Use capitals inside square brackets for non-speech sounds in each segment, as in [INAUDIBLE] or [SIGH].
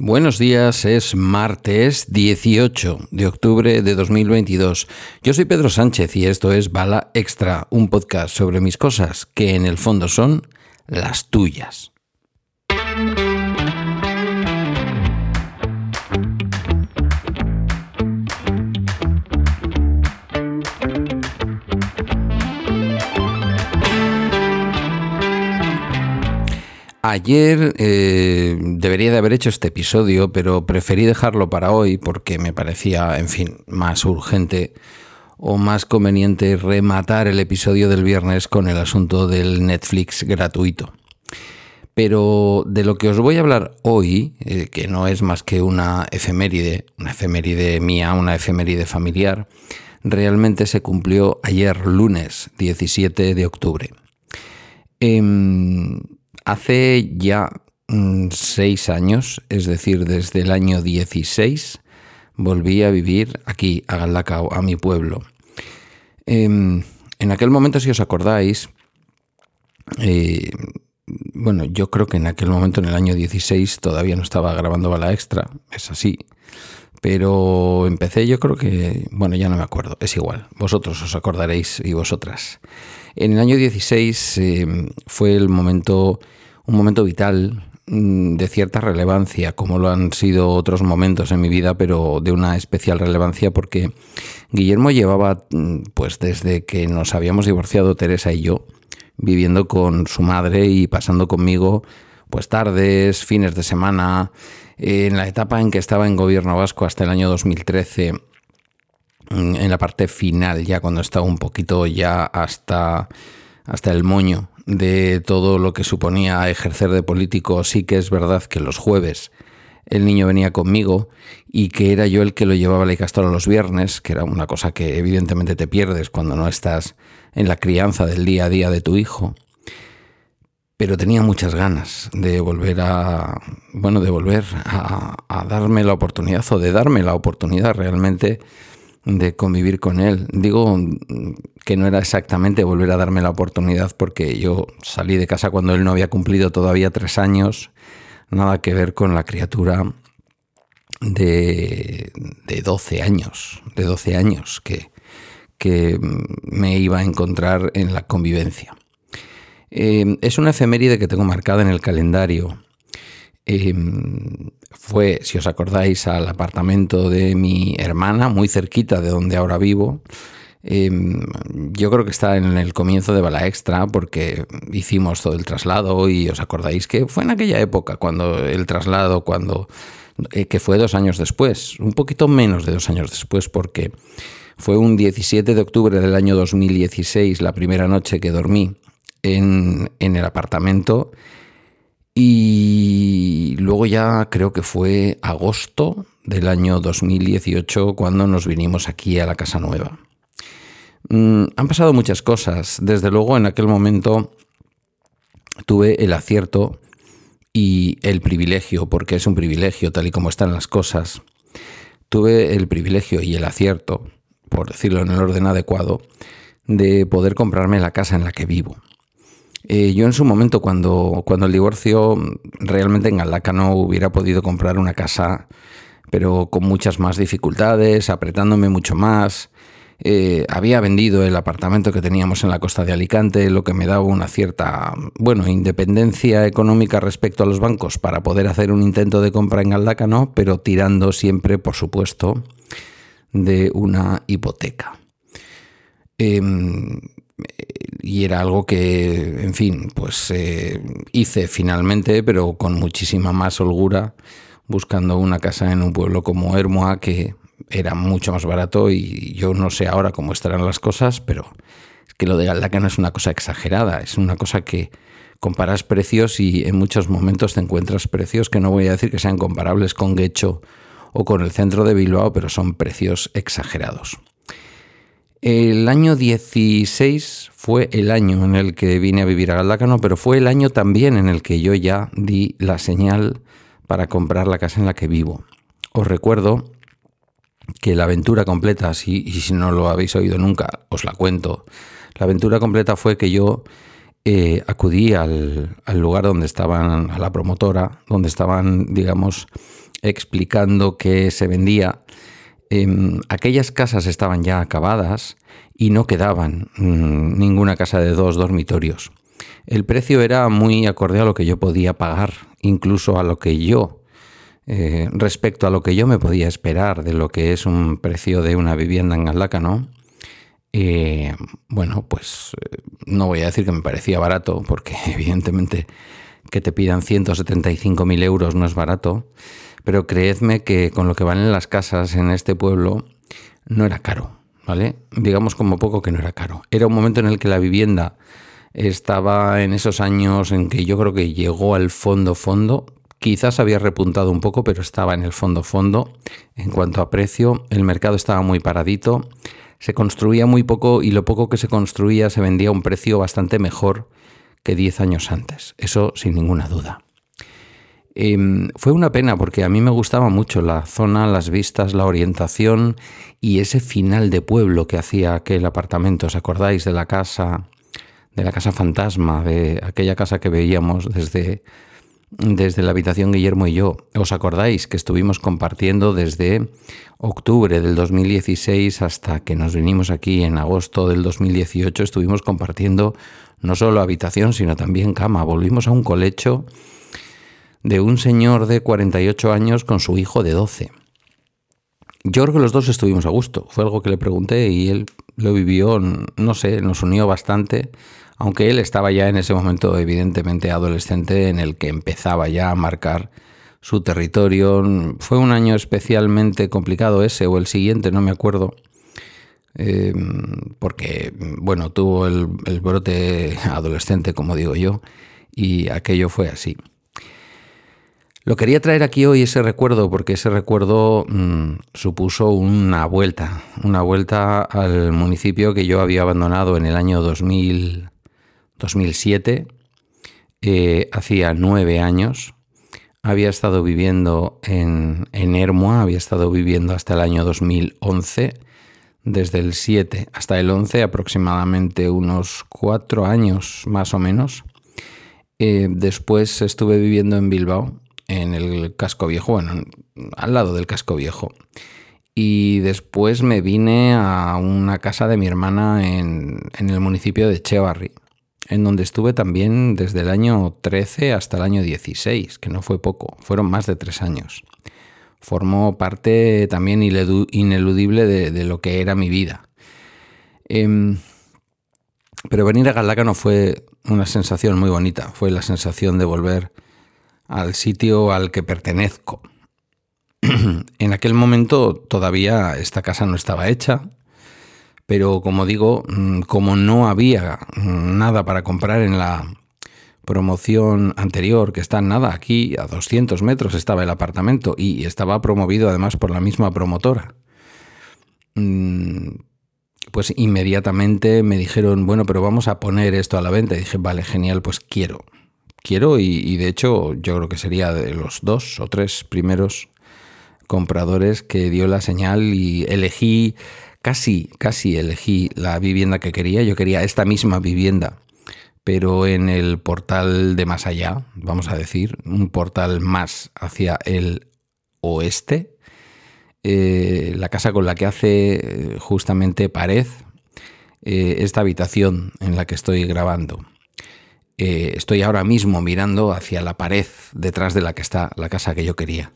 Buenos días, es martes 18 de octubre de 2022. Yo soy Pedro Sánchez y esto es Bala Extra, un podcast sobre mis cosas que en el fondo son las tuyas. Ayer eh, debería de haber hecho este episodio, pero preferí dejarlo para hoy porque me parecía, en fin, más urgente o más conveniente rematar el episodio del viernes con el asunto del Netflix gratuito. Pero de lo que os voy a hablar hoy, eh, que no es más que una efeméride, una efeméride mía, una efeméride familiar, realmente se cumplió ayer lunes 17 de octubre. Em, Hace ya mm, seis años, es decir, desde el año 16, volví a vivir aquí, a Galdacao, a mi pueblo. Em, en aquel momento, si os acordáis, eh, bueno, yo creo que en aquel momento, en el año 16, todavía no estaba grabando Bala Extra, es así. Pero empecé, yo creo que, bueno, ya no me acuerdo, es igual, vosotros os acordaréis y vosotras. En el año 16 em, fue el momento un momento vital mm, de cierta relevancia, como lo han sido otros momentos en mi vida, pero de una especial relevancia porque Guillermo llevaba, mm, pues desde que nos habíamos divorciado Teresa y yo, viviendo con su madre y pasando conmigo, pues tardes, fines de semana, en la etapa en que estaba en gobierno vasco hasta el año 2013, mm, en la parte final, ya cuando estaba un poquito ya hasta, hasta el moño de todo lo que suponía ejercer de político, sí que es verdad que los jueves el niño venía conmigo y que era yo el que lo llevaba a la los viernes, que era una cosa que evidentemente te pierdes cuando no estás en la crianza del día a día de tu hijo. Pero tenía muchas ganas de volver a, bueno, de volver a darme la oportunidad o de darme la oportunidad realmente de convivir con él. Digo que no era exactamente volver a darme la oportunidad porque yo salí de casa cuando él no había cumplido todavía tres años, nada que ver con la criatura de, de 12 años, de 12 años que, que me iba a encontrar en la convivencia. Eh, es una efeméride que tengo marcada en el calendario Em, fue, si os acordáis, al apartamento de mi hermana, muy cerquita de donde ahora vivo. Em, yo creo que está en el comienzo de Bala Extra porque hicimos todo el traslado y os acordáis que fue en aquella época cuando el traslado, cuando eh, que fue dos años después, un poquito menos de dos años después porque fue un 17 de octubre del año 2016 la primera noche que dormí en, en el apartamento y luego ya creo que fue agosto del año 2018 cuando nos vinimos aquí a la Casa Nueva. Mm, han pasado muchas cosas. Desde luego en aquel momento tuve el acierto y el privilegio, porque es un privilegio tal y como están las cosas, tuve el privilegio y el acierto, por decirlo en el orden adecuado, de poder comprarme la casa en la que vivo. Eh, yo en su momento, cuando, cuando el divorcio, realmente en Galaca no hubiera podido comprar una casa, pero con muchas más dificultades, apretándome mucho más. Eh, había vendido el apartamento que teníamos en la costa de Alicante, lo que me daba una cierta, bueno, independencia económica respecto a los bancos para poder hacer un intento de compra en Galdacano, pero tirando siempre, por supuesto, de una hipoteca. Em, y era algo que, en fin, pues eh, hice finalmente, pero con muchísima más holgura, buscando una casa en un pueblo como Hermoa, que era mucho más barato y yo no sé ahora cómo estarán las cosas, pero es que lo de Galdaca no es una cosa exagerada, es una cosa que comparas precios y en muchos momentos te encuentras precios que no voy a decir que sean comparables con Guecho o con el centro de Bilbao, pero son precios exagerados. El año 16 fue el año en el que vine a vivir a Galdácano, pero fue el año también en el que yo ya di la señal para comprar la casa en la que vivo. Os recuerdo que la aventura completa, si, y si no lo habéis oído nunca, os la cuento. La aventura completa fue que yo eh, acudí al, al, lugar donde estaban, a la promotora, donde estaban, digamos, explicando que se vendía, em, aquellas casas estaban ya acabadas y no quedaban mm, ninguna casa de dos dormitorios. El precio era muy acorde a lo que yo podía pagar, incluso a lo que yo, eh, respecto a lo que yo me podía esperar de lo que es un precio de una vivienda en Galaca, ¿no? Eh, bueno, pues eh, no voy a decir que me parecía barato, porque [LAUGHS] evidentemente que te pidan 175.000 euros no es barato, pero creedme que con lo que valen las casas en este pueblo no era caro, ¿vale? Digamos como poco que no era caro. Era un momento en el que la vivienda estaba en esos años en que yo creo que llegó al fondo fondo, quizás había repuntado un poco, pero estaba en el fondo fondo en cuanto a precio, el mercado estaba muy paradito, se construía muy poco y lo poco que se construía se vendía a un precio bastante mejor que 10 años antes, eso sin ninguna duda. Em, fue una pena porque a mí me gustaba mucho la zona, las vistas, la orientación y ese final de pueblo que hacía aquel apartamento. ¿Os acordáis de la casa, de la casa fantasma, de aquella casa que veíamos desde, desde la habitación Guillermo y yo? ¿Os acordáis que estuvimos compartiendo desde octubre del 2016 hasta que nos vinimos aquí en agosto del 2018? Estuvimos compartiendo no solo habitación, sino también cama. Volvimos a un colecho de un señor de 48 años con su hijo de 12. Yo creo que los dos estuvimos a gusto. Fue algo que le pregunté y él lo vivió, no sé, nos unió bastante, aunque él estaba ya en ese momento evidentemente adolescente en el que empezaba ya a marcar su territorio. Fue un año especialmente complicado ese o el siguiente, no me acuerdo, Em, porque, bueno, tuvo el, brote adolescente, como digo yo, y aquello fue así. Lo quería traer aquí hoy ese recuerdo porque ese recuerdo mm, supuso una vuelta, una vuelta al municipio que yo había abandonado en el año 2000, 2007, eh, hacía nueve años. Había estado viviendo en, en había estado viviendo hasta el año 2011 desde el 7 hasta el 11, aproximadamente unos cuatro años más o menos. Eh, después estuve viviendo en Bilbao, en el casco viejo, bueno, al lado del casco viejo. Y después me vine a una casa de mi hermana en, en el municipio de Echevarri, en donde estuve también desde el año 13 hasta el año 16, que no fue poco, fueron más de tres años formó parte también ineludible de, lo que era mi vida. Em, pero venir a Galaca no fue una sensación muy bonita, fue la sensación de volver al sitio al que pertenezco. [CLEARS THROAT] en aquel momento todavía esta casa no estaba hecha, pero como digo, mm, como no había mm, nada para comprar en la promoción anterior, que está nada, aquí a 200 metros estaba el apartamento y estaba promovido además por la misma promotora. Mm, pues inmediatamente me dijeron, bueno, pero vamos a poner esto a la venta. Y dije, vale, genial, pues quiero. Quiero y, de hecho yo creo que sería de los dos o tres primeros compradores que dio la señal y elegí, casi, casi elegí la vivienda que quería. Yo quería esta misma vivienda pero en el portal de más allá, vamos a decir, un portal más hacia el oeste, eh, la casa con la que hace eh, justamente pared eh, esta habitación en la que estoy grabando. Estoy ahora mismo mirando hacia la pared detrás de la que está la casa que yo quería.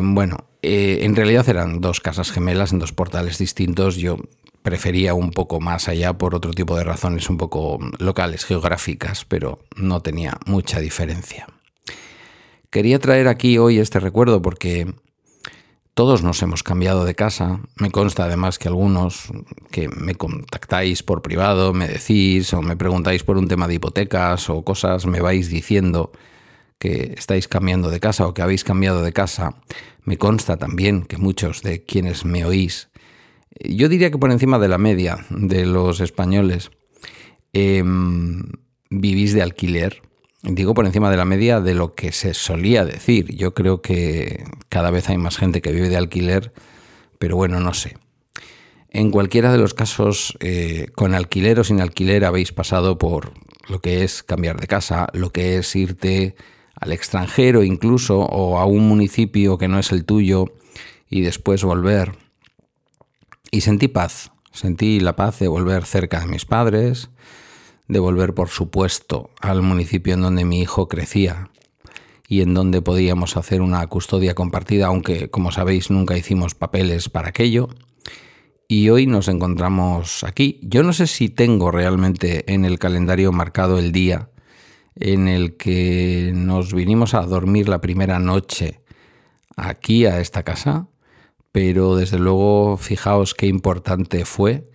bueno, en realidad eran dos casas gemelas en dos portales distintos. Yo prefería un poco más allá por otro tipo de razones un poco locales, geográficas, pero no tenía mucha diferencia. Quería traer aquí hoy este recuerdo porque todos nos hemos cambiado de casa. Me consta además que algunos que me contactáis por privado, me decís o me preguntáis por un tema de hipotecas o cosas, me vais diciendo que estáis cambiando de casa o que habéis cambiado de casa. Me consta también que muchos de quienes me oís yo diría que por encima de la media de los españoles em, vivís de alquiler. Digo por encima de la media de lo que se solía decir. Yo creo que cada vez hay más gente que vive de alquiler, pero bueno, no sé. En cualquiera de los casos, eh, con alquiler o sin alquiler, habéis pasado por lo que es cambiar de casa, lo que es irte al extranjero incluso o a un municipio que no es el tuyo y después volver. Y sentí paz, sentí la paz de volver cerca de mis padres, de volver por supuesto al municipio en donde mi hijo crecía y en donde podíamos hacer una custodia compartida, aunque como sabéis nunca hicimos papeles para aquello. Y hoy nos encontramos aquí. Yo no sé si tengo realmente en el calendario marcado el día en el que nos vinimos a dormir la primera noche aquí a esta casa, pero desde luego fijaos qué importante fue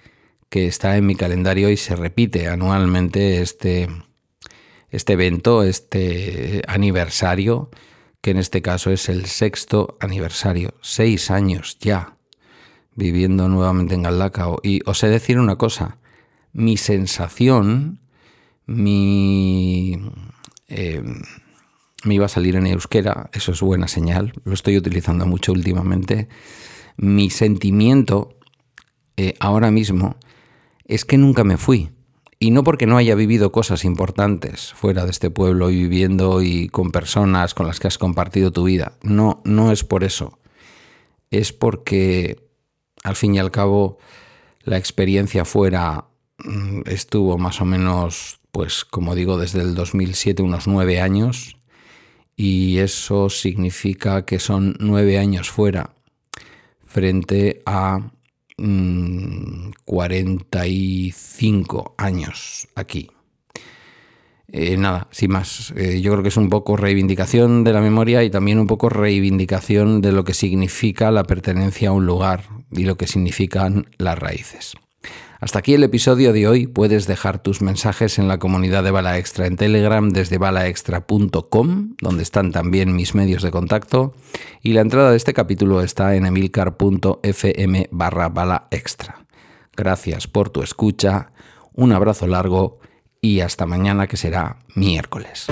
que está en mi calendario y se repite anualmente este, este evento, este aniversario, que en este caso es el sexto aniversario, seis años ya viviendo nuevamente en Galdacao. Y os he de decir una cosa, mi sensación mi... Eh, me iba a salir en euskera, eso es buena señal, lo estoy utilizando mucho últimamente. Mi sentimiento eh, ahora mismo es que nunca me fui. Y no porque no haya vivido cosas importantes fuera de este pueblo y viviendo y con personas con las que has compartido tu vida. No, no es por eso. Es porque al fin y al cabo la experiencia fuera mm, estuvo más o menos pues como digo, desde el 2007 unos nueve años y eso significa que son nueve años fuera frente a 45 mm, años aquí. Eh, nada, sin más. Eh, yo creo que es un poco reivindicación de la memoria y también un poco reivindicación de lo que significa la pertenencia a un lugar y lo que significan las raíces. Hasta aquí el episodio de hoy. Puedes dejar tus mensajes en la comunidad de Bala Extra en Telegram desde balaextra.com, donde están también mis medios de contacto. Y la entrada de este capítulo está en emilcar.fm barra bala extra. Gracias por tu escucha, un abrazo largo y hasta mañana que será miércoles.